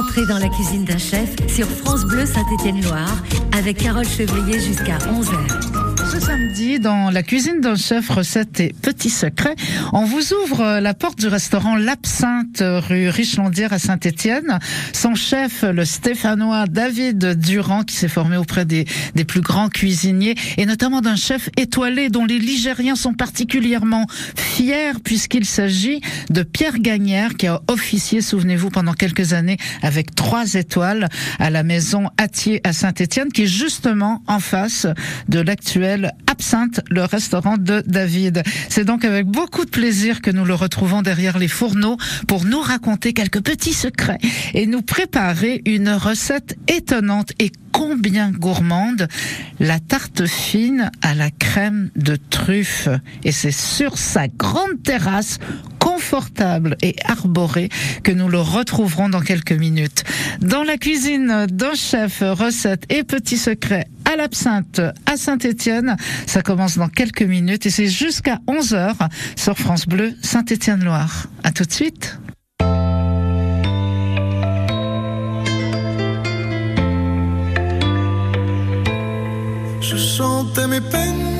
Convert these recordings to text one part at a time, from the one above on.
Entrez dans la cuisine d'un chef sur France Bleu Saint-Étienne-Loire avec Carole Chevrier jusqu'à 11h. Samedi, dans la cuisine d'un chef, recettes et petits secrets, on vous ouvre la porte du restaurant L'Absinthe, rue Richlandière à Saint-Étienne. Son chef, le stéphanois David Durand, qui s'est formé auprès des, des plus grands cuisiniers, et notamment d'un chef étoilé dont les Ligériens sont particulièrement fiers, puisqu'il s'agit de Pierre Gagnère, qui a officié, souvenez-vous, pendant quelques années avec trois étoiles à la maison Attier à Saint-Étienne, qui est justement en face de l'actuel Absinthe, le restaurant de David. C'est donc avec beaucoup de plaisir que nous le retrouvons derrière les fourneaux pour nous raconter quelques petits secrets et nous préparer une recette étonnante et combien gourmande, la tarte fine à la crème de truffe. Et c'est sur sa grande terrasse confortable et arborée que nous le retrouverons dans quelques minutes. Dans la cuisine d'un chef, recettes et petits secrets à l'absinthe à Saint-Étienne. Ça commence dans quelques minutes et c'est jusqu'à 11h sur France Bleu Saint-Étienne-Loire. À tout de suite. Je mes peines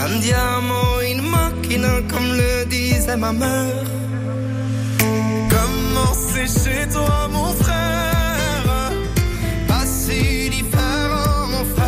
Un diamant, une machine, comme le disait ma mère. Comment c'est chez toi, mon frère? Pas si différent, mon frère.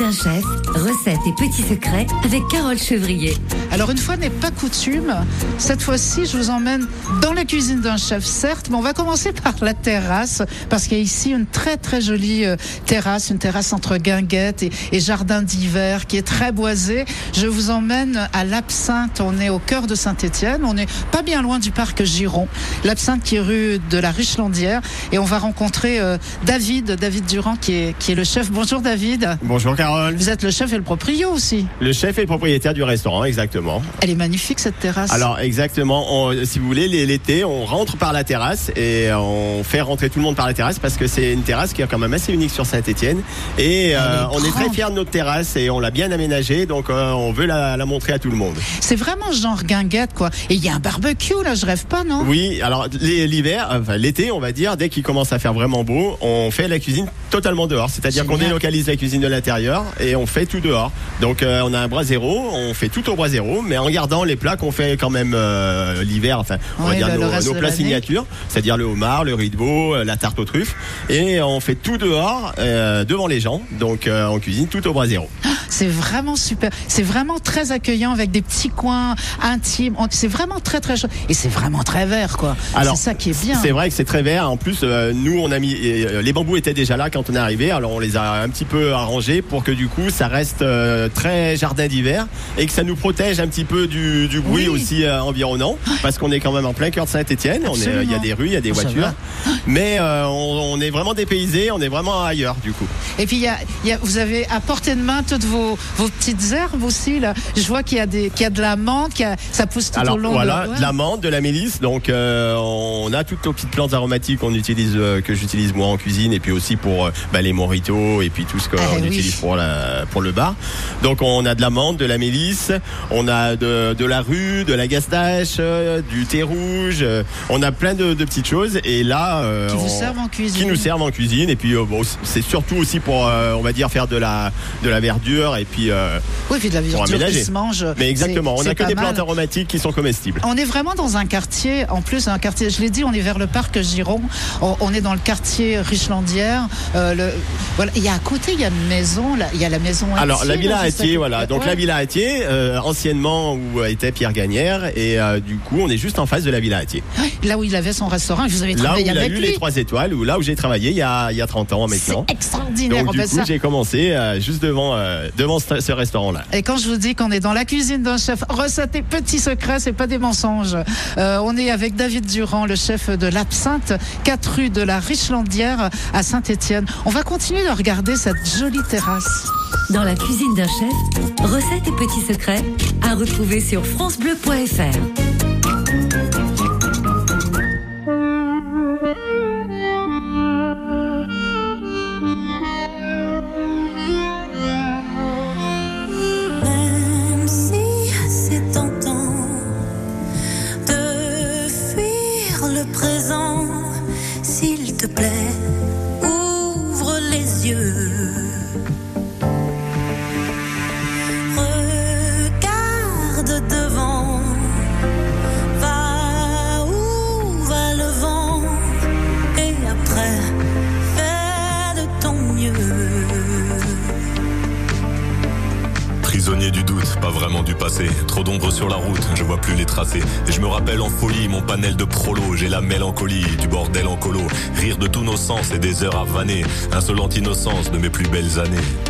D'un chef, recettes et petits secrets avec Carole Chevrier. Alors une fois n'est pas coutume, cette fois-ci je vous emmène dans la cuisine d'un chef certes, mais on va commencer par la terrasse parce qu'il y a ici une très très jolie euh, terrasse, une terrasse entre guinguettes et, et jardin d'hiver qui est très boisée. Je vous emmène à l'Absinthe, on est au cœur de Saint-Étienne, on n'est pas bien loin du parc Giron. L'Absinthe qui est rue de la Richlandière et on va rencontrer euh, David, David Durand qui est, qui est le chef. Bonjour David. Bonjour Carole. Euh, vous êtes le chef et le proprio aussi. Le chef et le propriétaire du restaurant, exactement. Elle est magnifique cette terrasse. Alors exactement, on- si vous voulez, l'é- l'été, on rentre par la terrasse et on fait rentrer tout le monde par la terrasse parce que c'est une terrasse qui est quand même assez unique sur Saint-Étienne. Et euh, est on est très fiers de notre terrasse et on l'a bien aménagée, donc euh, on veut la, la montrer à tout le monde. c'est vraiment genre guinguette quoi. Et il y a un barbecue là, je rêve pas non? Oui, alors l'hi- l'hiver, enfin l'été, on va dire, dès qu'il commence à faire vraiment beau, on fait la cuisine totalement dehors. C'est-à-dire qu'on délocalise la cuisine de l'intérieur et on fait tout dehors. Donc euh, on a un bras zéro, on fait tout au bras zéro, mais en gardant les plats qu'on fait quand même euh, l'hiver, enfin on va Ouais, dire le- le nos, nos plats signatures, c'est-à-dire le homard, le riz de veau, euh, la tarte aux truffes, et on fait tout dehors, euh, devant les gens. Donc on cuisine tout au bras zéro. C'est vraiment super. C'est vraiment très accueillant avec des petits coins intimes. C'est vraiment très très chouette. Et c'est vraiment très vert quoi. Alors, c'est ça qui est bien. C'est vrai que c'est très vert. En plus, nous, on a mis les bambous étaient déjà là quand on est arrivé. Alors, on les a un petit peu arrangés pour que du coup, ça reste euh, très jardin d'hiver et que ça nous protège un petit peu du, du bruit Oui. aussi euh, environnant, parce qu'on est quand même en plein cœur de Saint-Étienne. Est, euh, il y a des rues, il y a des ça voitures, va. mais euh, on, on est vraiment dépaysé. On est vraiment ailleurs du coup. Et puis il y a, il y a- vous avez à portée de main toutes vos, vos petites herbes aussi là. Je vois qu'il y a des, qu'il y a de la menthe, a- ça pousse tout Alors au long voilà, de. de la menthe, de la mélisse. Donc on a toutes nos petites plantes aromatiques qu'on utilise, que j'utilise moi en cuisine, et puis aussi pour bah, les moritos et puis tout ce qu'on Eh oui. utilise pour la, pour le bar. Donc on a de la menthe, de la mélisse, on a de, de la rue, de la gastache, euh, du thé rouge. euh, on a plein de, de petites choses. Et là, euh, Qui vous on- servent en cuisine. qui nous servent en cuisine. Et puis euh, bon, c'est surtout aussi pour, euh, on va dire, faire de la de la verdure et puis. Oui, puis de la verdure qui se mange. mais exactement, on a c'est que des mal. plantes aromatiques qui sont comestibles. On est vraiment dans un quartier, en plus un quartier, je l'ai dit, on est vers le parc Giron, on, on est dans le quartier Richlandière. Le, voilà, il y a à côté, il y a une maison, là, il y a la maison Alors la villa là, côté. voilà. Donc la villa Hattier, euh, anciennement où était Pierre Gagnère, et euh, du coup on est juste en face de la villa Hattier. Là où il avait son restaurant, vous avez Là où travaillé il a eu les trois étoiles, là où j'ai travaillé il y a, il y a 30 ans C'est maintenant. extraordinaire. Donc on du coup j'ai commencé euh, juste devant devant ce, ce restaurant-là. Et quand je vous dis qu'on est dans la cuisine d'un chef, recette et petits secrets, c'est pas des mensonges. On est avec David Durand, le chef de l'Absinthe, 4 rue de la Richlandière à Saint-Étienne. On va continuer de regarder cette jolie terrasse. Dans la cuisine d'un chef, recettes et petits secrets à retrouver sur francebleu.fr. et des heures à vanner. Insolente innocence de mes plus belles années.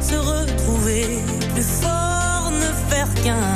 se retrouver plus fort, ne faire qu'un.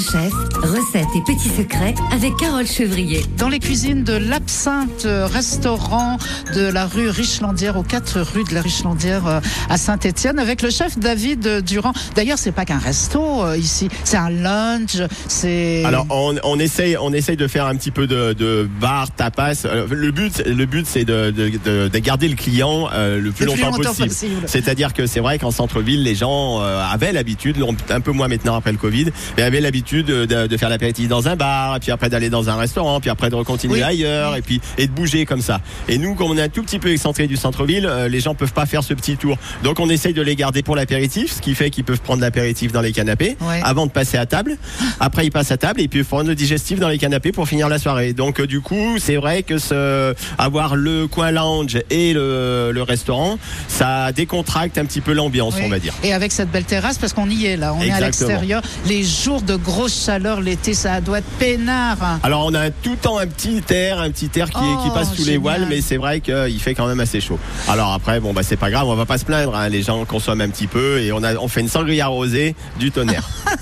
Chef, recettes et petits secrets avec Carole Chevrier. Dans les cuisines de l'Absinthe restaurant de la rue Richlandière, aux 4 rue de la Richlandière euh, à Saint-Étienne, avec le chef David Durand. D'ailleurs, c'est pas qu'un resto euh, ici, c'est un lunch, c'est. Alors on, on essaye on essaye de faire un petit peu de, de bar tapas. Euh, Le but le but c'est de, de, de- de garder le client euh, le plus Le plus longtemps, possible. possible. C'est-à-dire que c'est vrai qu'en centre-ville les gens euh, avaient l'habitude, un peu moins maintenant après le Covid, mais avaient l'habitude de, de faire l'apéritif dans un bar, et puis après d'aller dans un restaurant, puis après de continuer Oui. ailleurs, et puis et de bouger comme ça. Et nous comme on est un tout petit peu excentré du centre-ville, euh, les gens peuvent pas faire ce petit tour. Donc on essaye de les garder pour l'apéritif, ce qui fait qu'ils peuvent prendre l'apéritif dans les canapés Ouais. avant de passer à table. Après, ils passent à table et puis ils font le digestif dans les canapés pour finir la soirée. Donc, euh, du coup, c'est vrai que ce, avoir le coin lounge et le, le restaurant, ça décontracte un petit peu l'ambiance, Oui. on va dire. Et avec cette belle terrasse, parce qu'on y est là, on est à l'extérieur. Les jours de grosse chaleur l'été, ça doit être peinard. Alors, on a tout le temps un petit air, un petit air qui, Oh, qui passe sous les voiles, mais c'est vrai qu'il fait quand même assez chaud. Alors après, bon, bah, c'est pas grave, on va pas se plaindre. hein. Les gens consomment un petit peu et on a, on fait une sangria rosée du tonnerre.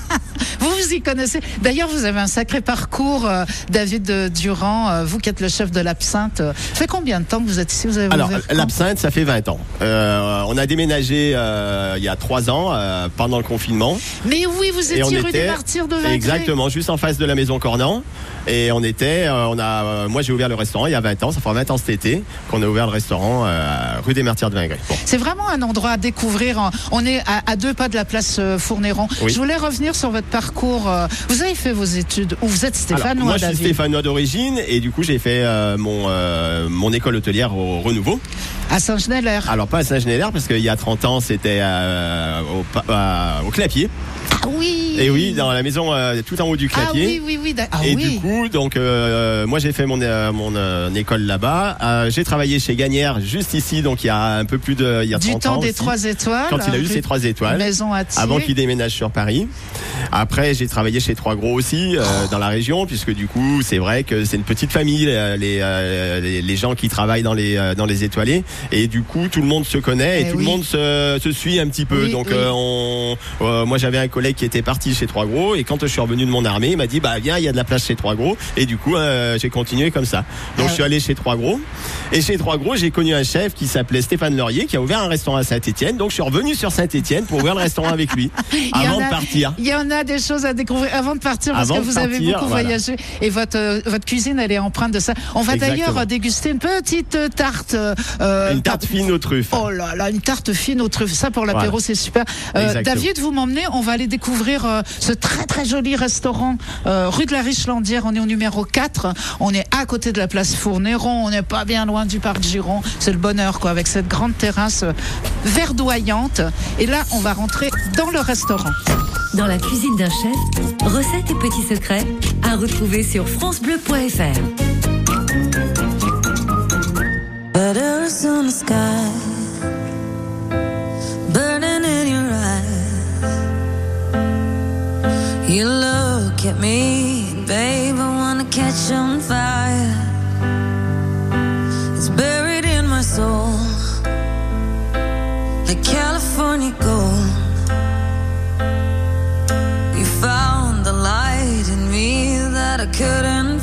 Vous vous y connaissez. D'ailleurs, vous avez un sacré parcours, euh, David Durand, euh, vous qui êtes le chef de l'Absinthe. Euh, Ça fait combien de temps que vous êtes ici? Vous avez Alors, l'absinthe, ça fait 20 ans. On a déménagé il y a 3 ans, pendant le confinement. Mais oui, vous étiez rue des était- Martyrs de Vingré. Exactement, juste en face de la maison Cornan. Et on était, euh, on a, euh, moi j'ai ouvert le restaurant il y a 20 ans, ça fait 20 ans cet été qu'on a ouvert le restaurant euh, rue des Martyrs de Vingré. Bon. C'est vraiment un endroit à découvrir. On est à, à deux pas de la place Fournéron. Oui. Je voulais revenir sur votre parcours. Vous avez fait vos études ou vous êtes Alors, stéphanois, moi je suis stéphanois d'origine et du coup j'ai fait euh, mon, euh, mon école hôtelière au Renouveau. À Saint-Genélaire. Alors pas à Saint-Genélaire parce qu'il y a 30 ans c'était euh, au, au Clapier. Ah oui. Et oui, dans la maison euh, tout en haut du Ah Clapier. oui, oui, oui. d'ac- Ah et oui. du coup, donc euh, moi j'ai fait mon euh, mon école là-bas. J'ai travaillé chez Gagnère juste ici, donc il y a un peu plus de il y a du 30 temps ans des aussi, trois étoiles. quand il a eu ses trois étoiles. Maison à. Avant qu'il déménage sur Paris. Après, j'ai travaillé chez Trois Gros aussi euh, dans la région, puisque du coup, c'est vrai que c'est une petite famille, les, les, les gens qui travaillent dans les dans les étoilés, et du coup, tout le monde se connaît et, Eh tout oui. le monde se, se suit un petit peu. Oui, Donc, oui. on, moi, j'avais un collègue qui était parti chez Trois Gros, et quand je suis revenu de mon armée, il m'a dit, bah viens, il y a de la place chez Trois Gros, et du coup, euh, j'ai continué comme ça. Donc, je suis allé chez Trois Gros, et chez Trois Gros, j'ai connu un chef qui s'appelait Stéphane Laurier, qui a ouvert un restaurant à Saint-Étienne. Donc, je suis revenu sur Saint-Étienne pour ouvrir le restaurant avec lui, avant de partir. Il y en a des choses à découvrir avant de partir parce Avant que vous avez beaucoup voilà. voyagé et votre euh, votre cuisine elle est empreinte de ça. On va d'ailleurs déguster une petite euh, tarte. euh, Une tarte fine aux truffes. Oh là là, une tarte fine aux truffes. Ça pour l'apéro, Voilà. c'est super. David, vous m'emmenez. On va aller découvrir euh, ce très très joli restaurant euh, rue de la Richlandière. On est au numéro 4. On est à côté de la place Fournéron. On n'est pas bien loin du parc Giron. C'est le bonheur quoi, avec cette grande terrasse euh, verdoyante. Et là, on va rentrer dans le restaurant. Dans la cuisine d'un chef, recettes et petits secrets à retrouver sur francebleu.fr. You look at me, babe, I wanna catch on fire. It's buried in my soul, like California gold. You found the light in me that I couldn't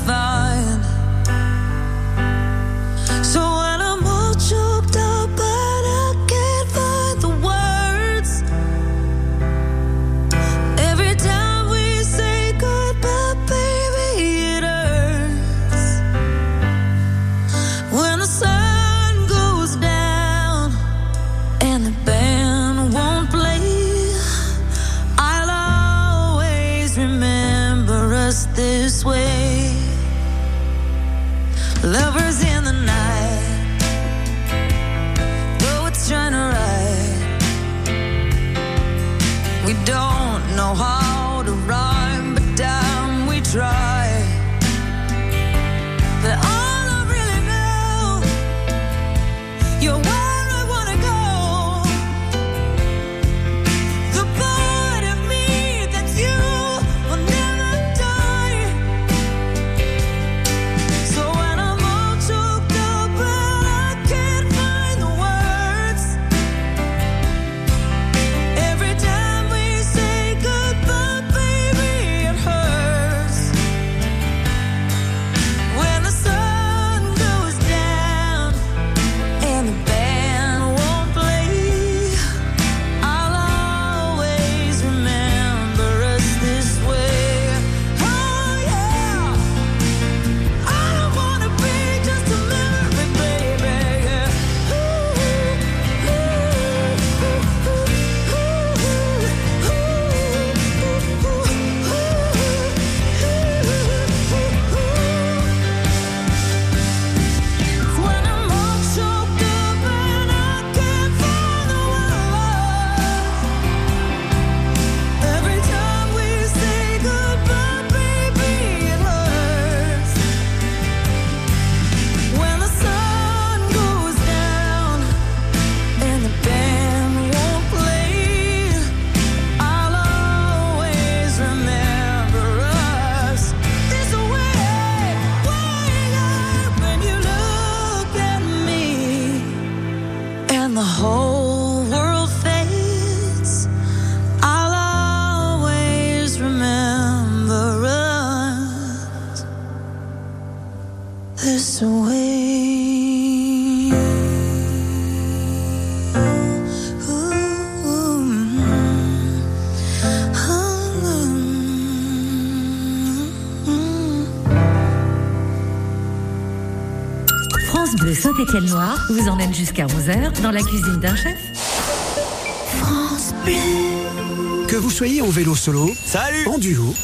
Bleu Saint-Étienne-Loire vous emmène jusqu'à 11h dans la cuisine d'un chef. Que vous soyez en vélo solo, Salut en duo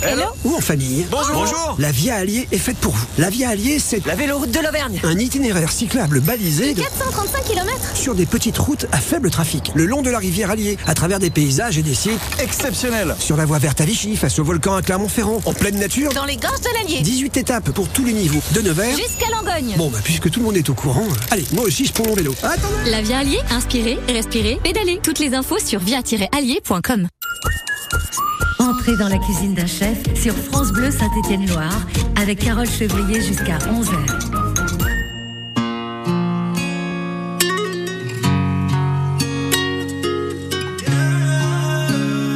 ou en famille, Bonjour Bonjour la Via Allier est faite pour vous. La Via Allier, c'est La véloroute de l'Auvergne. un itinéraire cyclable balisé de- 435 km. sur des petites routes à faible trafic, le long de la rivière Allier, à travers des paysages et des sites Exceptionnel sur la voie verte à Vichy, face au volcan à Clermont-Ferrand, en pleine nature. Dans les gorges de l'Allier. 18 étapes pour tous les niveaux, de Nevers. Jusqu'à Langogne. Bon, bah, puisque tout le monde est au courant, euh, allez, moi aussi je prends mon vélo. Attends La Via Allier, inspirez, respirez, pédalez. Toutes les infos sur via-allier.com. Entrez dans la cuisine d'un chef sur France Bleu Saint-Étienne-Loire avec Carole Chevrier jusqu'à 11h.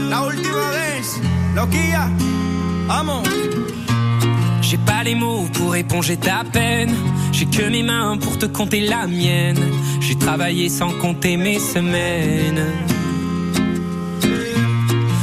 La última vez, loquilla, vamos. J'ai pas les mots pour éponger ta peine. J'ai que mes mains pour te compter la mienne. J'ai travaillé sans compter mes semaines.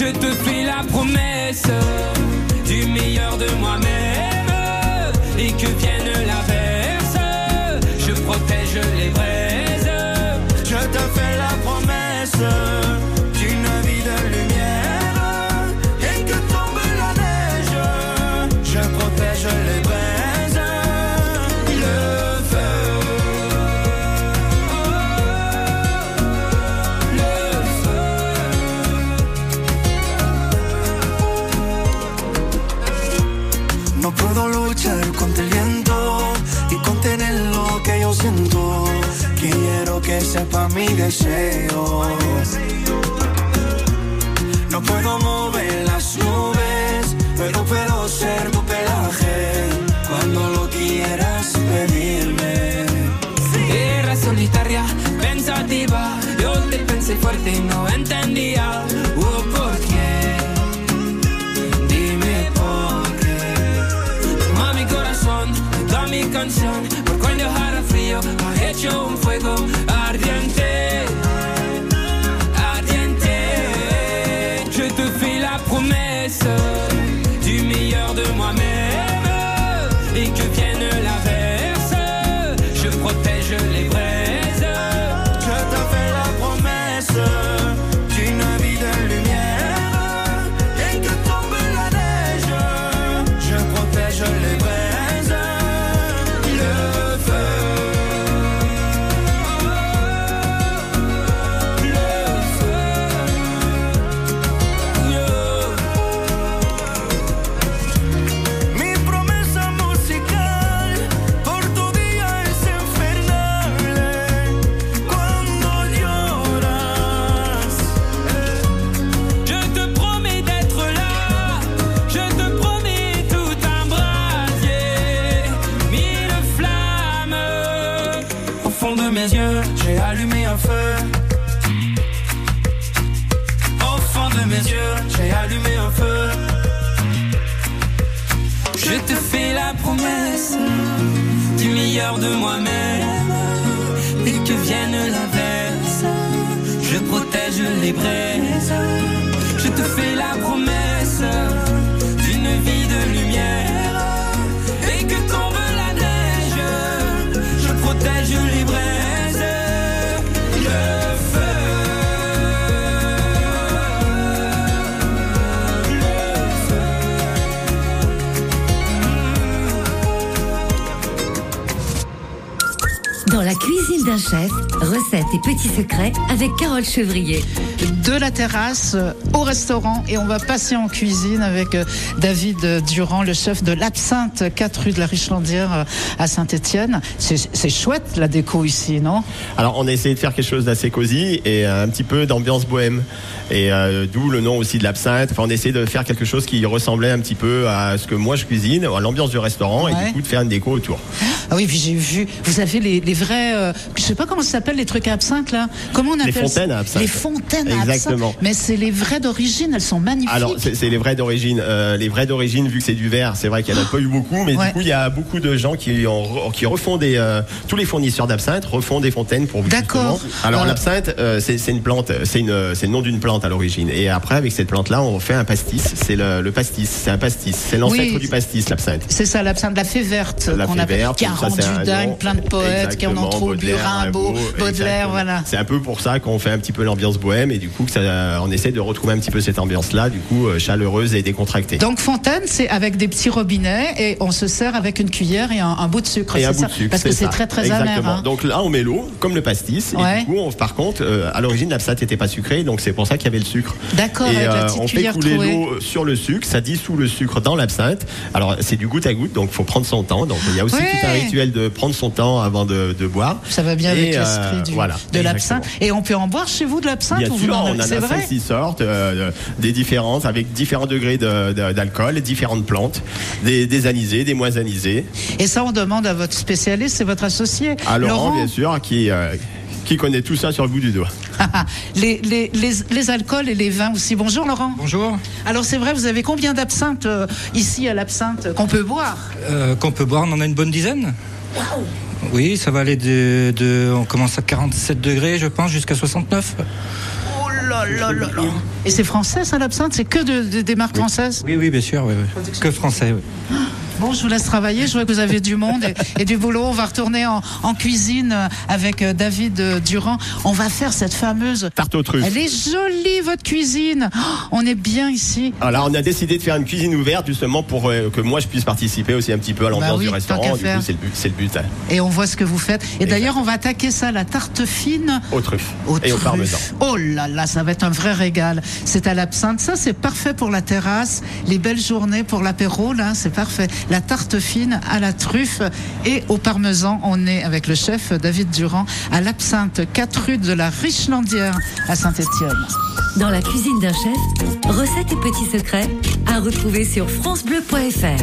Je te fais la promesse du meilleur de moi-même et que vienne l'averse, je protège les braises. deseo. No puedo mover las nubes, pero puedo ser tu pelaje cuando lo quieras pedirme. Guerra solitaria, pensativa, yo te pensé fuerte y no entendía. Oh, ¿Por qué? Dime por qué. Toma mi corazón, toda mi canción, por cuando hará frío, ha hecho un Carole Chevrier. de la terrasse au restaurant et on va passer en cuisine avec euh, David Durand, le chef de l'Absinthe, 4 rue de la Richlandière euh, à Saint-Étienne. C'est chouette la déco ici, non? Alors on a essayé de faire quelque chose d'assez cosy et euh, un petit peu d'ambiance bohème. Et euh, d'où le nom aussi de l'absinthe. Enfin, on a essayé de faire quelque chose qui ressemblait un petit peu à ce que moi je cuisine, à l'ambiance du restaurant et du coup de faire une déco autour. Ah oui, puis j'ai vu, vous avez les, les vrais, euh, je sais pas comment ça s'appelle les trucs à absinthe là? Comment on appelle ça? fontaines à absinthe. Les fontaines à Exactement. absinthe. Mais c'est les vrais d'origine, elles sont magnifiques. Alors c'est les vrais d'origine. Euh, les vrais d'origine, vu que c'est du verre, c'est vrai qu'il n'y en a pas eu beaucoup, mais Ouais. du coup il y a beaucoup de gens qui, ont, qui refont des, euh, tous les fournisseurs d'absinthe refont des fontaines pour vous. D'accord. Alors Euh, l'absinthe, euh, c'est une plante, c'est le nom d'une plante à l'origine. Et après avec cette plante-là, on fait un pastis. C'est le, le pastis, c'est un pastis, c'est l'ancêtre Oui. du pastis, l'absinthe. C'est ça, l'absinthe, la fée verte qu'on appelle, verte, qui a rendu dingue plein de poètes, qui en ont trop bu, Rimbaud, Baudelaire, voilà. C'est un peu pour ça qu'on fait un petit peu l'ambiance bohème et du coup que ça, on essaie de retrouver un petit peu cette ambiance-là, du coup euh, chaleureuse et décontractée. Donc fontaine, c'est avec des petits robinets et on se sert avec une cuillère et un, un bout de sucre. Et un bout ça de sucre, Parce que c'est très très Exactement. amer. hein. Donc là, on met l'eau, comme le pastis. Ouais. Et du coup, on- par contre, euh, à l'origine, l'absinthe n'était pas sucrée, donc c'est pour ça qu'il y avait le sucre. D'accord, Et la euh, on fait couler l'eau sur le sucre, ça dissout le sucre dans l'absinthe. Alors c'est du goutte à goutte, donc faut prendre son temps. Donc il y a aussi Ouais. tout un rituel de prendre son temps avant de, de boire. Ça va bien Et, avec euh, l'esprit du- voilà, de l'absinthe. Et on peut en boire chez vous de l'absinthe Bien ou vous sûr, n'en on en a vrai 5-6 sortes, euh, des différentes, avec différents degrés de- de- d'alcool, différentes plantes, des, des anisés, des moins anisés. Et ça, on demande à votre spécialiste, c'est votre associé. À Laurent, bien sûr, qui, euh, qui connaît tout ça sur le bout du doigt. les, les, les, les alcools et les vins aussi. Bonjour Laurent. Bonjour. Alors c'est vrai, vous avez combien d'absinthe euh, ici à l'absinthe qu'on peut boire? Euh, Qu'on peut boire, on en a une bonne dizaine. Oui, ça va aller de, de- On commence à 47 degrés, je pense, jusqu'à 69. Là là là là. Et c'est français ça l'absinthe? C'est que de- de- des marques françaises? Oui, oui, bien sûr, oui, oui. que français. oui. Bon, je vous laisse travailler. Je vois que vous avez du monde et, et du boulot. On va retourner en, en cuisine avec euh, David euh, Durand. On va faire cette fameuse tarte aux truffes. Elle est jolie votre cuisine. Oh, on est bien ici. Alors on a décidé de faire une cuisine ouverte justement pour euh, que moi je puisse participer aussi un petit peu à l'ambiance Bah oui, du restaurant. Du coup c'est le but. C'est le but hein. Et on voit ce que vous faites. Et d'ailleurs, on va attaquer ça, la tarte fine. aux truffes Au et au truffe. parmesan. Oh là là, ça va être un vrai régal. C'est à l'absinthe. Ça, c'est parfait pour la terrasse. Les belles journées pour l'apéro, là, c'est parfait. La tarte fine à la truffe et au parmesan. On est avec le chef David Durand à l'absinthe, 4 rue de la Richlandière à Saint-Étienne. Dans la cuisine d'un chef, recettes et petits secrets à retrouver sur francebleu.fr.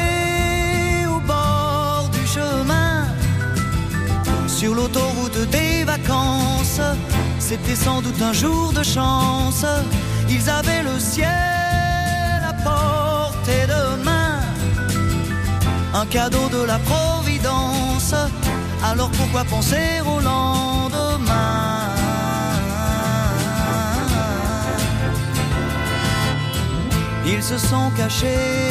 Sur l'autoroute des vacances, c'était sans doute un jour de chance. Ils avaient le ciel à portée de main un cadeau de la Providence. Alors pourquoi penser au lendemain? Ils se sont cachés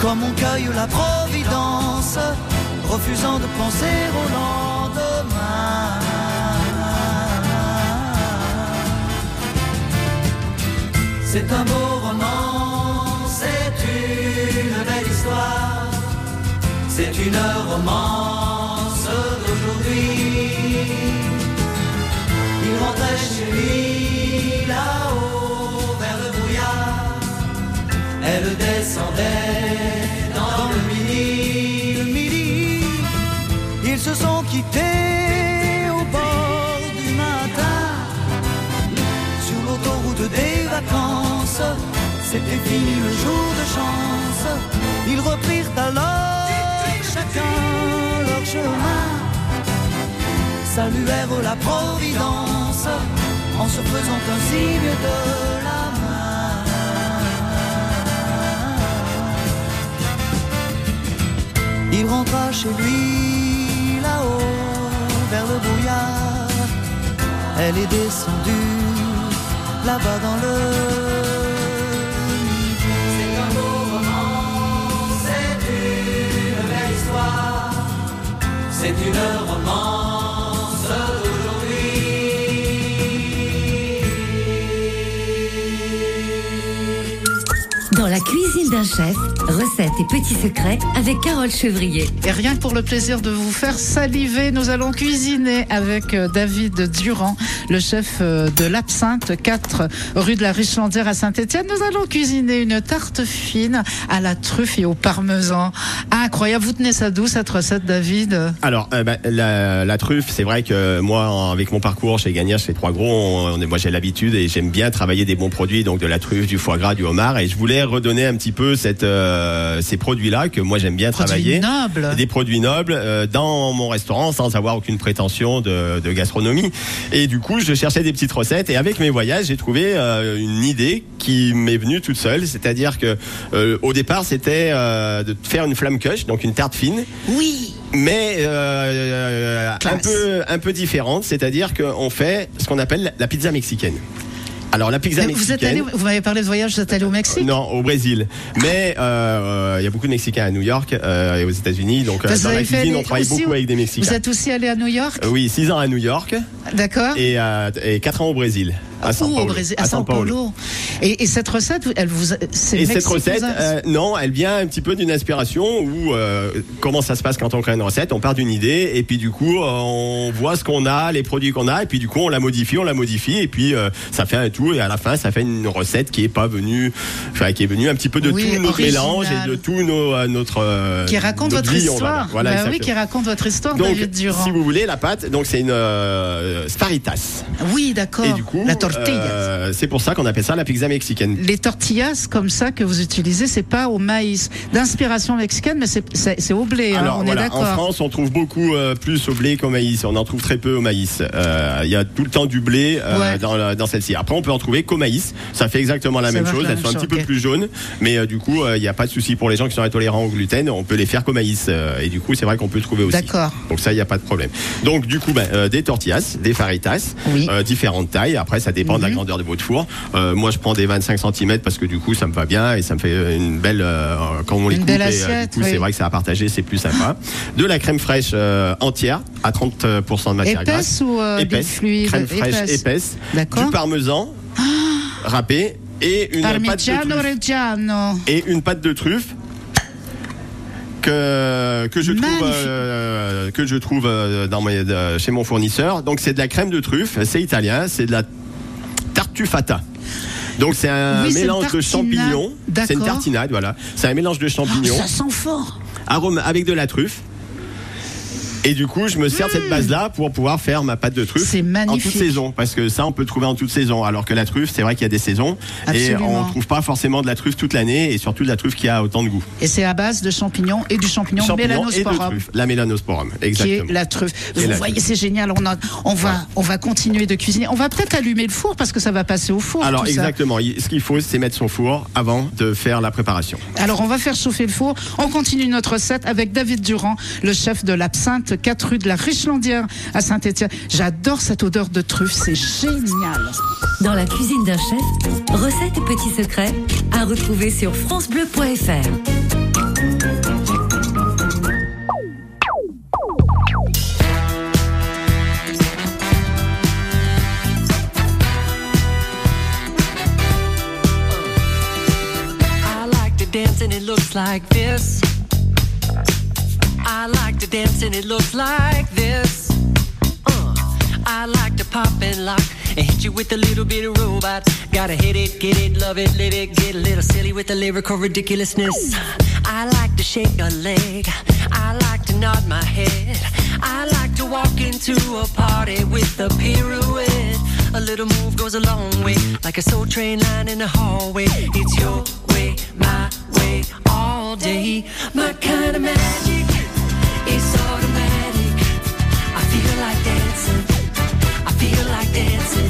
Comme on cueille la providence, refusant de penser au lendemain. C'est un beau roman, c'est une belle histoire, c'est une romance d'aujourd'hui. Il rentrait chez lui là-haut elle descendait dans le midi, le midi. Ils se sont quittés au bord du matin sur l'autoroute des vacances. C'était fini le jour de chance. Ils reprirent alors chacun leur chemin. Saluèrent la Providence en se faisant un signe de la Il rentra chez lui là-haut vers le brouillard. Elle est descendue là-bas dans le. C'est un beau roman, c'est une belle histoire, c'est une romance d'aujourd'hui. Dans la cuisine d'un chef, recettes et petits secrets avec Carole Chevrier. Et rien que pour le plaisir de vous faire saliver, nous allons cuisiner avec euh, David Durand, le chef euh, de l'Absinthe, 4 rue de la Richlandière à Saint-Étienne. Nous allons cuisiner une tarte fine à la truffe et au parmesan. Incroyable. Vous tenez ça d'où cette recette, David? Alors, euh, bah, la, la truffe, c'est vrai que moi, avec mon parcours chez Gagnère, chez Trois Gros, on, on est- moi j'ai l'habitude et j'aime bien travailler des bons produits, donc de la truffe, du foie gras, du homard, et je voulais redonner un petit peu cette, euh, ces produits-là que moi j'aime bien travailler. nobles. Des produits nobles euh, dans mon restaurant sans avoir aucune prétention de, de gastronomie. Et du coup, je cherchais des petites recettes et avec mes voyages, j'ai trouvé euh, une idée qui m'est venue toute seule, c'est-à-dire que euh, au départ, c'était euh, de faire une flamme cush, donc une tarte fine Oui. mais euh, un peu un peu différente, c'est-à-dire qu'on fait ce qu'on appelle la pizza mexicaine. Alors la pizza Vous, êtes mexicaine. allé, vous m'avez parlé de voyage, vous êtes allé au Mexique? Non, au Brésil. Mais euh, euh, il y a beaucoup de Mexicains à New York euh, et aux États-Unis. Donc euh, Parce dans vous la cuisine, on travaille beaucoup avec des Mexicains. Vous êtes aussi allé à New York? Oui, six ans à New York D'accord et, euh, et quatre ans au Brésil, à São au Paulo. Brésil, à São Paulo. Et, et cette recette, elle vous, c'est Et cette recette, euh, non, elle vient un petit peu d'une inspiration où euh, comment ça se passe quand on crée une recette, on part d'une idée et puis du coup euh, on voit ce qu'on a, les produits qu'on a et puis du coup on la modifie, on la modifie et puis euh, ça fait un tout et à la fin ça fait une recette qui est pas venue, enfin qui est venue un petit peu de Oui, tout notre mélange et de tout nos, notre qui raconte notre votre vie, histoire. Voilà, Bah oui, qui raconte votre histoire, donc, David Durand. si vous voulez, la pâte, donc c'est une sparitas. Oui, d'accord. Et du coup, La euh, c'est pour ça qu'on appelle ça la pizza mexicaine. Les tortillas comme ça que vous utilisez, c'est pas au maïs. D'inspiration mexicaine, mais c'est- au blé. hein, Alors on voilà, est en d'accord. France, on trouve beaucoup euh, plus au blé qu'au maïs. On en trouve très peu au maïs. Euh, Il y a tout le temps du blé Ouais. dans, la- dans celle-ci. Après, on peut en trouver qu'au maïs. Ça fait exactement la Ça même chose. la Elles même sont un petit peu plus jaunes, mais du coup, il n'y a pas de souci pour les gens qui sont intolérants au gluten. On peut les faire qu'au maïs. et du coup, c'est vrai qu'on peut trouver aussi. D'accord. Donc ça, il n'y a pas de problème. Donc du coup, ben, des tortillas, des faritas, Oui. différentes tailles. Après, ça dépend de la grandeur de votre four. Euh, moi, je prends des 25 cm parce que du coup, ça me va bien et ça me fait une belle. euh, quand on les coupe, et, euh, assiette, du coup, oui. c'est vrai que ça à partager, c'est plus sympa. De la crème fraîche euh, entière à 30% de matière grasse. Épaisse ou euh, épaisse, fluide crème fraîche épaisse, D'accord. du parmesan râpé et une pâte de truffe Reggiano. et une pâte de truffe que que je trouve euh, que je trouve dans mes, de- chez mon fournisseur. Donc c'est de la crème de truffe, c'est italien, c'est de la tartufata. Donc c'est un Oui, mélange de champignons. C'est une tartinade, voilà. C'est un mélange de champignons, Ça sent fort. arôme avec de la truffe. Et du coup, je me sers de cette base-là pour pouvoir faire ma pâte de truffe Mmh. En toute saison. Parce que ça, on peut le trouver en toute saison. Alors que la truffe, c'est vrai qu'il y a des saisons. Et on ne trouve pas forcément de la truffe toute l'année. Et surtout de la truffe qui a autant de goût. Et c'est à base de champignons et du champignon Champignons et de mélanosporum. La mélanosporum, Qui est exactement. la truffe. Vous la voyez, c'est génial. On, a- on va, on va continuer de cuisiner. On va peut-être allumer le four parce que ça va passer au four. Alors ça. exactement, ce qu'il faut, c'est mettre son four avant de faire la préparation. Alors, on va faire chauffer le four. On continue notre recette avec David Durand, le chef de l'Absinthe, 4 rue de la Richlandière à Saint-Étienne. J'adore cette odeur de truffe, c'est génial. Dans la cuisine d'un chef, recettes et petits secrets à retrouver sur francebleu.fr. I like to dance and it looks like this. I like to dance and it looks like this. Uh, I like to pop and lock and hit you with a little bit of robot. Gotta hit it, get it, love it, live it, get a little silly with the lyrical ridiculousness. I like to shake a leg. I like to nod my head. I like to walk into a party with a pirouette. A little move goes a long way, like a soul train line in the hallway. It's your way, my way, all day. My kind of magic feel like dancing.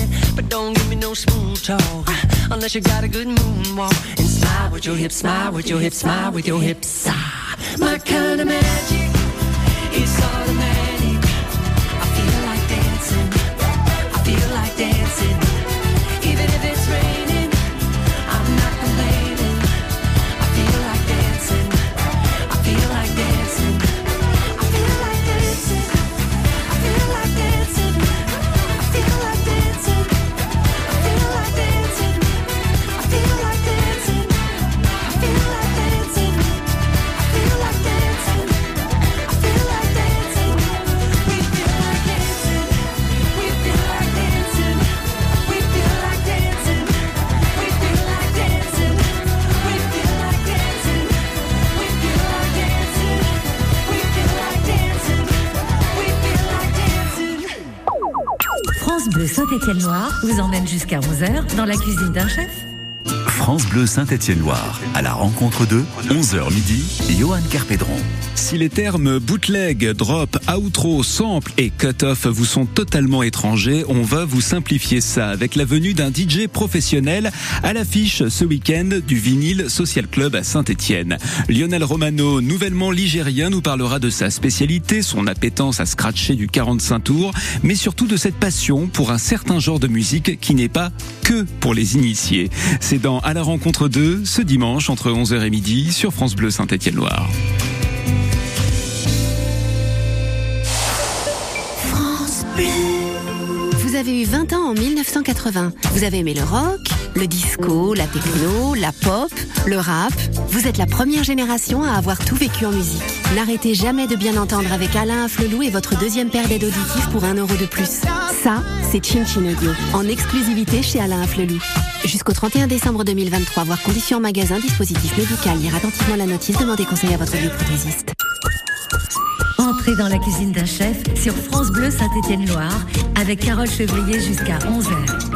But don't give me no smooth talk unless you got a good moonwalk. And smile with your hips, smile with your hips, smile with your hips. Ah, my kind of magic is automatic. Saint-Étienne-Loire vous emmène jusqu'à 11h dans la cuisine d'un chef. France Bleu Saint-Étienne-Loire, à la rencontre de 11h midi, Johan Carpédron. Si les termes bootleg, drop, outro, sample et cut-off vous sont totalement étrangers, on va vous simplifier ça avec la venue d'un DJ professionnel à l'affiche ce week-end du Vinyle Social Club à Saint-Étienne. Lionel Romano, nouvellement ligérien, nous parlera de sa spécialité, son appétence à scratcher du 45 tours, mais surtout de cette passion pour un certain genre de musique qui n'est pas que pour les initiés. C'est dans À la rencontre d'eux, ce dimanche entre 11h et midi sur France Bleu Saint-Étienne-Loire. France Bleu. Vous avez eu 20 ans en 1980. Vous avez aimé le rock, Le disco, la techno, la pop, le rap. Vous êtes la première génération à avoir tout vécu en musique. N'arrêtez jamais de bien entendre avec Alain Afflelou et votre deuxième paire d'aides auditives pour un euro de plus. Ça, c'est Chin Chin Audio, en exclusivité chez Alain Afflelou. Jusqu'au 31 décembre 2023, voir conditions magasin, dispositif médical, lire attentivement la notice, demandez conseil à votre bioprothésiste. Entrez dans la cuisine d'un chef sur France Bleu Saint-Étienne-Loire avec Carole Chevrier jusqu'à 11h.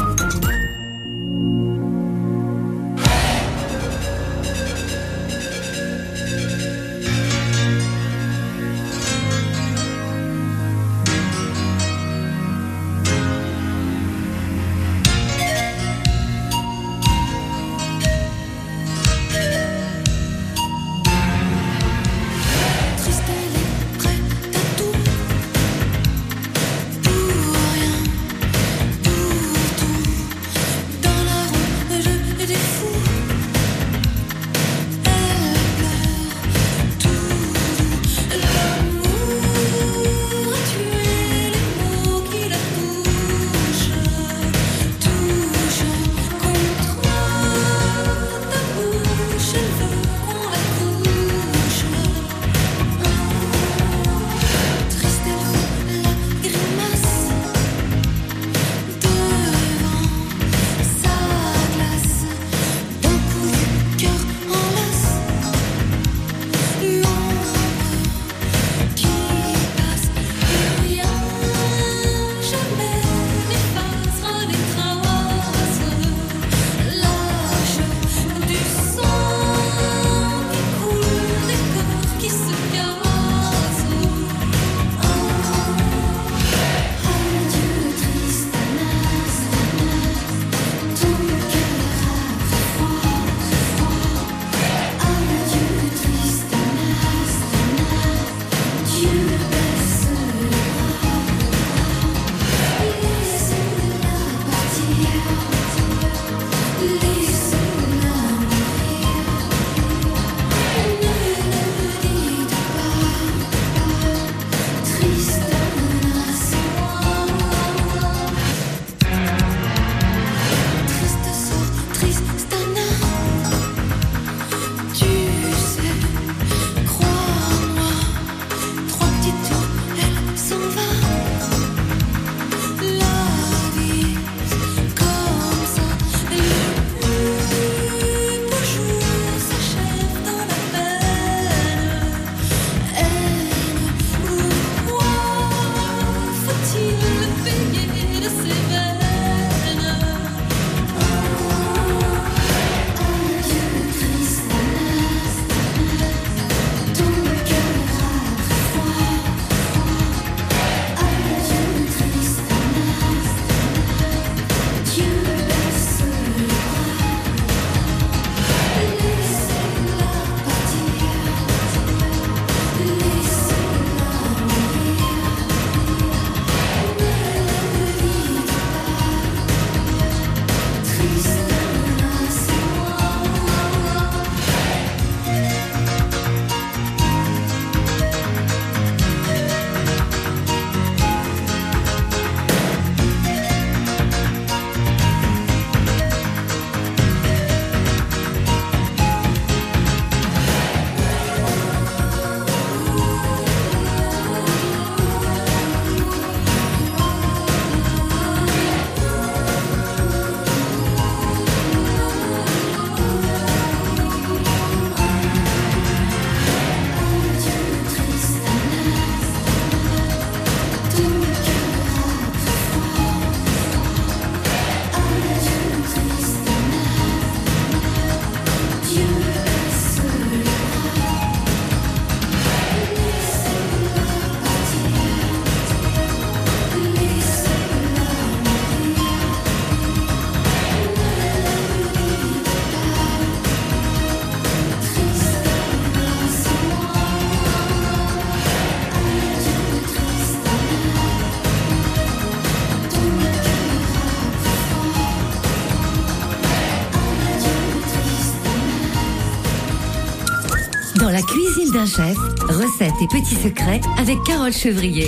Chef, recettes et petits secrets avec Carole Chevrier.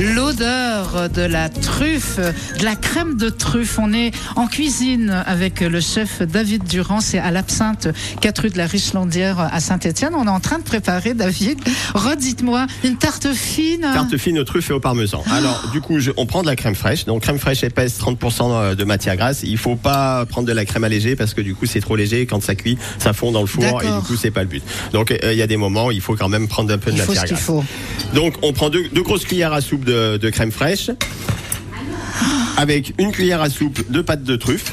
L'odeur de la truffe, de la crème de truffe. On est en cuisine avec le chef David Durand, c'est à l'absinthe, 4 rue de la Richlandière à Saint-Etienne. On est en train de préparer, David, redites-moi, une tarte fine. Tarte fine aux truffes et au parmesan. Alors, du coup, je- on prend de la crème fraîche. Donc, crème fraîche épaisse, 30% de matière grasse. Il faut pas prendre de la crème allégée parce que du coup, c'est trop léger. Quand ça cuit, ça fond dans le four et du coup, c'est pas le but. Donc, euh, il y a des moments, où il faut quand même prendre un peu de Il faut matière grasse. faut. Donc, on prend deux, deux grosses cuillères à soupe de, crème fraîche avec une cuillère à soupe de pâte de truffe.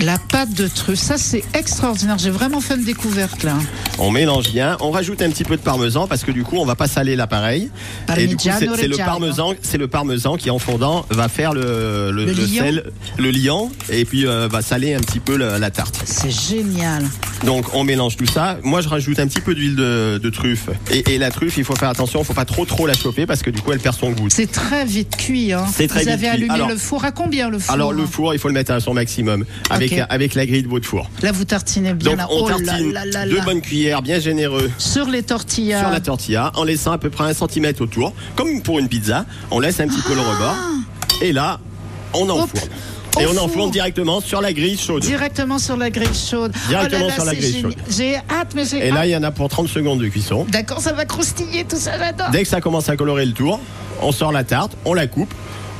La pâte de truffe, ça c'est extraordinaire. J'ai vraiment fait une découverte là. On mélange bien, on rajoute un petit peu de parmesan parce que du coup on va pas saler l'appareil. Et du coup c'est le parmesan, c'est le parmesan qui en fondant va faire le, le, Le le liant. sel, le liant et puis euh, va saler un petit peu la, la tarte. C'est génial. Donc on mélange tout ça. Moi je rajoute un petit peu d'huile de, de truffe et, et la truffe il faut faire attention, il faut pas trop trop la chauffer parce que du coup elle perd son goût. C'est très vite cuit. Hein. C'est très Vous vite avez allumé Alors- le four à combien le four Alors le four il faut le mettre à son maximum avec Avec la grille de votre four. Là vous tartinez bien. Donc là. on oh tartine là là deux bonnes cuillères bien généreux Sur les tortillas. sur la tortilla en laissant à peu près un centimètre autour, comme pour une pizza. On laisse un petit peu le rebord et là on enfourne. Et on four. enfourne directement sur la grille chaude. Directement sur la grille chaude. Directement Oh là là, sur la grille génial. chaude. J'ai hâte, mais j'ai Et là hâte. il y en a pour 30 secondes de cuisson. D'accord, ça va croustiller tout ça, j'adore. Dès que ça commence à colorer le tour, on sort la tarte, on la coupe.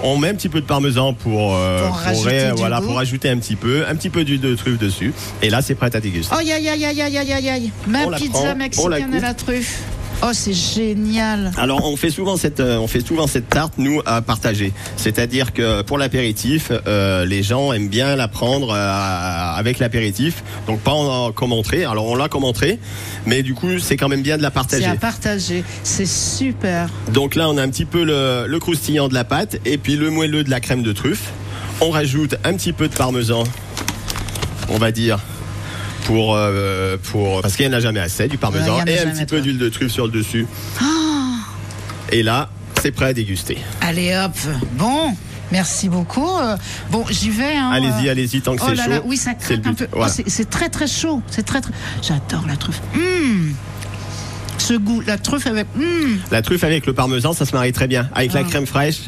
On met un petit peu de parmesan pour, euh, pour, voilà, pour ajouter un petit peu, un petit peu d'huile de truffe dessus. Et là, c'est prêt à déguster. Aïe, aïe, aïe, aïe, aïe, aïe, aïe. Ma on pizza mexicaine à la truffe. Oh, c'est génial. Alors on fait souvent cette euh, on fait souvent cette tarte nous à partager. C'est-à-dire que pour l'apéritif, euh, les gens aiment bien la prendre euh, avec l'apéritif. Donc pas en, comme entrée. Alors on l'a comme entrée, mais du coup c'est quand même bien de la C'est partager. à partager. C'est super. Donc là on a un petit peu le, le croustillant de la pâte et puis le moelleux de la crème de truffe. On rajoute un petit peu de parmesan, on va dire. Pour, euh, pour parce qu'il n'y en a jamais assez du parmesan et un petit peu d'huile de truffe sur le dessus. Ah, Et là, c'est prêt à déguster. allez hop. Bon, merci beaucoup. Euh, Bon, j'y vais. hein. Allez-y, allez-y, tant que Oh c'est chaud. là, oui, ça craque un peu. Oh, Voilà. c'est- c'est très très chaud. C'est très très. J'adore la truffe. Hum. Ce goût, la truffe avec. hum. La truffe avec le parmesan, ça se marie très bien. Avec la Ah. crème fraîche,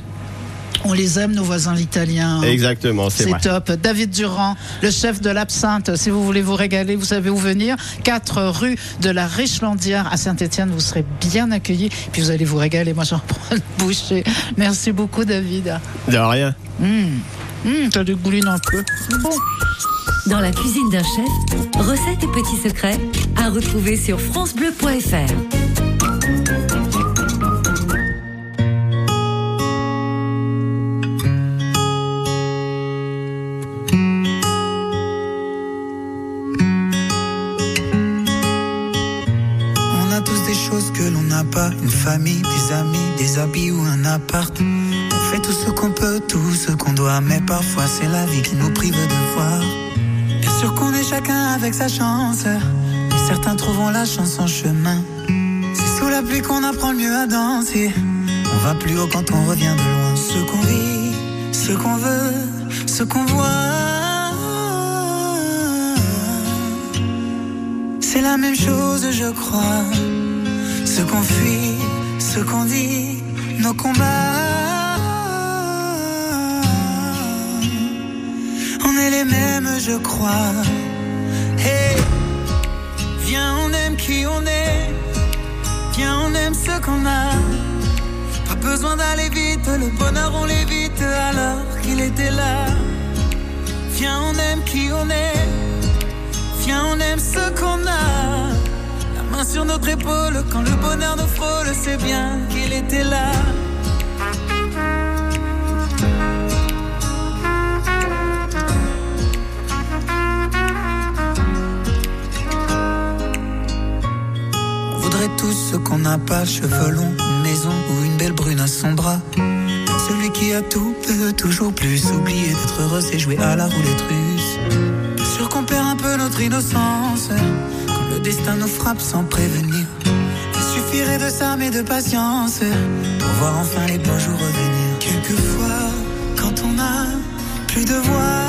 On les aime, nos voisins italiens. exactement, c'est C'est top. David Durand, le chef de l'Absinthe. Si vous voulez vous régaler, vous savez où venir. 4 rue de la Richlandière à Saint-Etienne. Vous serez bien accueillis. Puis vous allez vous régaler. Moi, j'en prends une bouchée. Merci beaucoup, David. De rien. Hum, hum, T'as dégouline un peu. Bon. Dans la cuisine d'un chef, recettes et petits secrets à retrouver sur francebleu.fr. une famille, des amis, des habits ou un appart. On fait tout ce qu'on peut, tout ce qu'on doit, mais parfois c'est la vie qui nous prive de voir. Bien sûr qu'on est chacun avec sa chance, mais certains trouveront la chance en chemin. C'est sous la pluie qu'on apprend le mieux à danser. On va plus haut quand on revient de loin. Ce qu'on vit, ce qu'on veut, ce qu'on voit. C'est la même chose, je crois. Ce qu'on fuit, ce qu'on dit, nos combats. On est les mêmes, je crois. Hey, viens, on aime qui on est. Viens, on aime ce qu'on a. Pas besoin d'aller vite, le bonheur on l'évite alors qu'il était là. Viens, on aime qui on est. Viens, on aime ce qu'on a. Sur notre épaule, quand le bonheur nous frôle, c'est bien qu'il était là. On voudrait tous ce qu'on n'a pas, cheveux longs, maison ou une belle brune à son bras. Celui qui a tout peut toujours plus. Oublier d'être heureux, c'est jouer à la roulette russe. Sûr qu'on perd un peu notre innocence le destin nous frappe sans prévenir. Il suffirait de s'armer de patience pour voir enfin les beaux jours revenir. Quelquefois, quand on n'a plus de voix,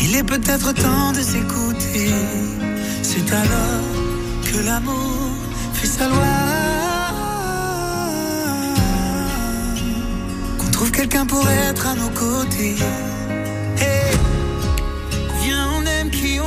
il est peut-être temps de s'écouter. C'est alors que l'amour fait sa loi. Qu'on trouve quelqu'un pour être à nos côtés.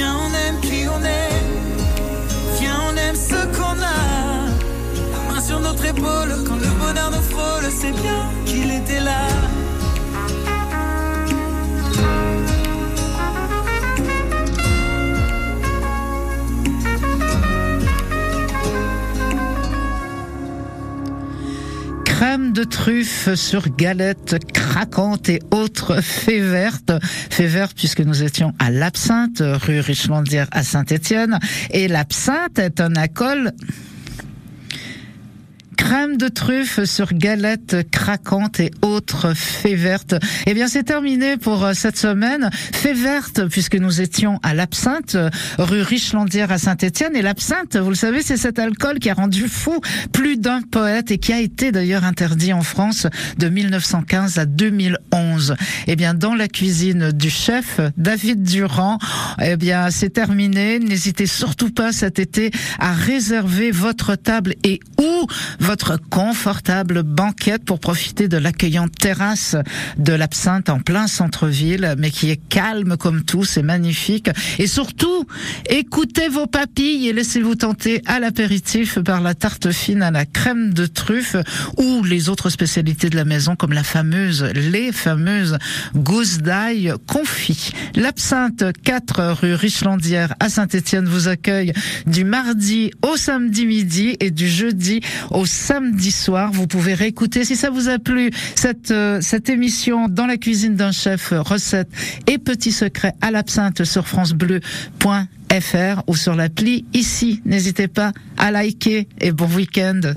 Viens, on aime qui on est. Viens, on aime ce qu'on a. La main sur notre épaule, quand le bonheur nous frôle, c'est bien qu'il était là. Crème de truffe sur galette craquante et autres fées vertes. Fées vertes puisque nous étions à l'Absinthe, rue Richlandière à Saint-Étienne. Et l'Absinthe est un alcool crème de truffe sur galette craquante et autres fées vertes. Eh bien, c'est terminé pour euh, cette semaine. Fées vertes, puisque nous étions à l'Absinthe, euh, rue Richlandière à Saint-Étienne. Et l'Absinthe, vous le savez, c'est cet alcool qui a rendu fou plus d'un poète et qui a été d'ailleurs interdit en France de 1915 à 2011. Eh bien, dans la cuisine du chef David Durand, eh bien, c'est terminé. N'hésitez surtout pas cet été à réserver votre table et ou votre confortable banquette pour profiter de l'accueillante terrasse de l'Absinthe en plein centre-ville, mais qui est calme comme tout, c'est magnifique. Et surtout, écoutez vos papilles et laissez-vous tenter à l'apéritif par la tarte fine à la crème de truffe ou les autres spécialités de la maison comme la fameuse, les fameuses gousses d'ail confit. L'Absinthe 4 rue Richlandière à Saint-Étienne vous accueille du mardi au samedi midi et du jeudi au soir. Vous pouvez réécouter si ça vous a plu cette euh, cette émission dans la cuisine d'un chef recettes et petits secrets à l'absinthe sur francebleu.fr ou sur l'appli ici. N'hésitez pas à liker et bon week-end.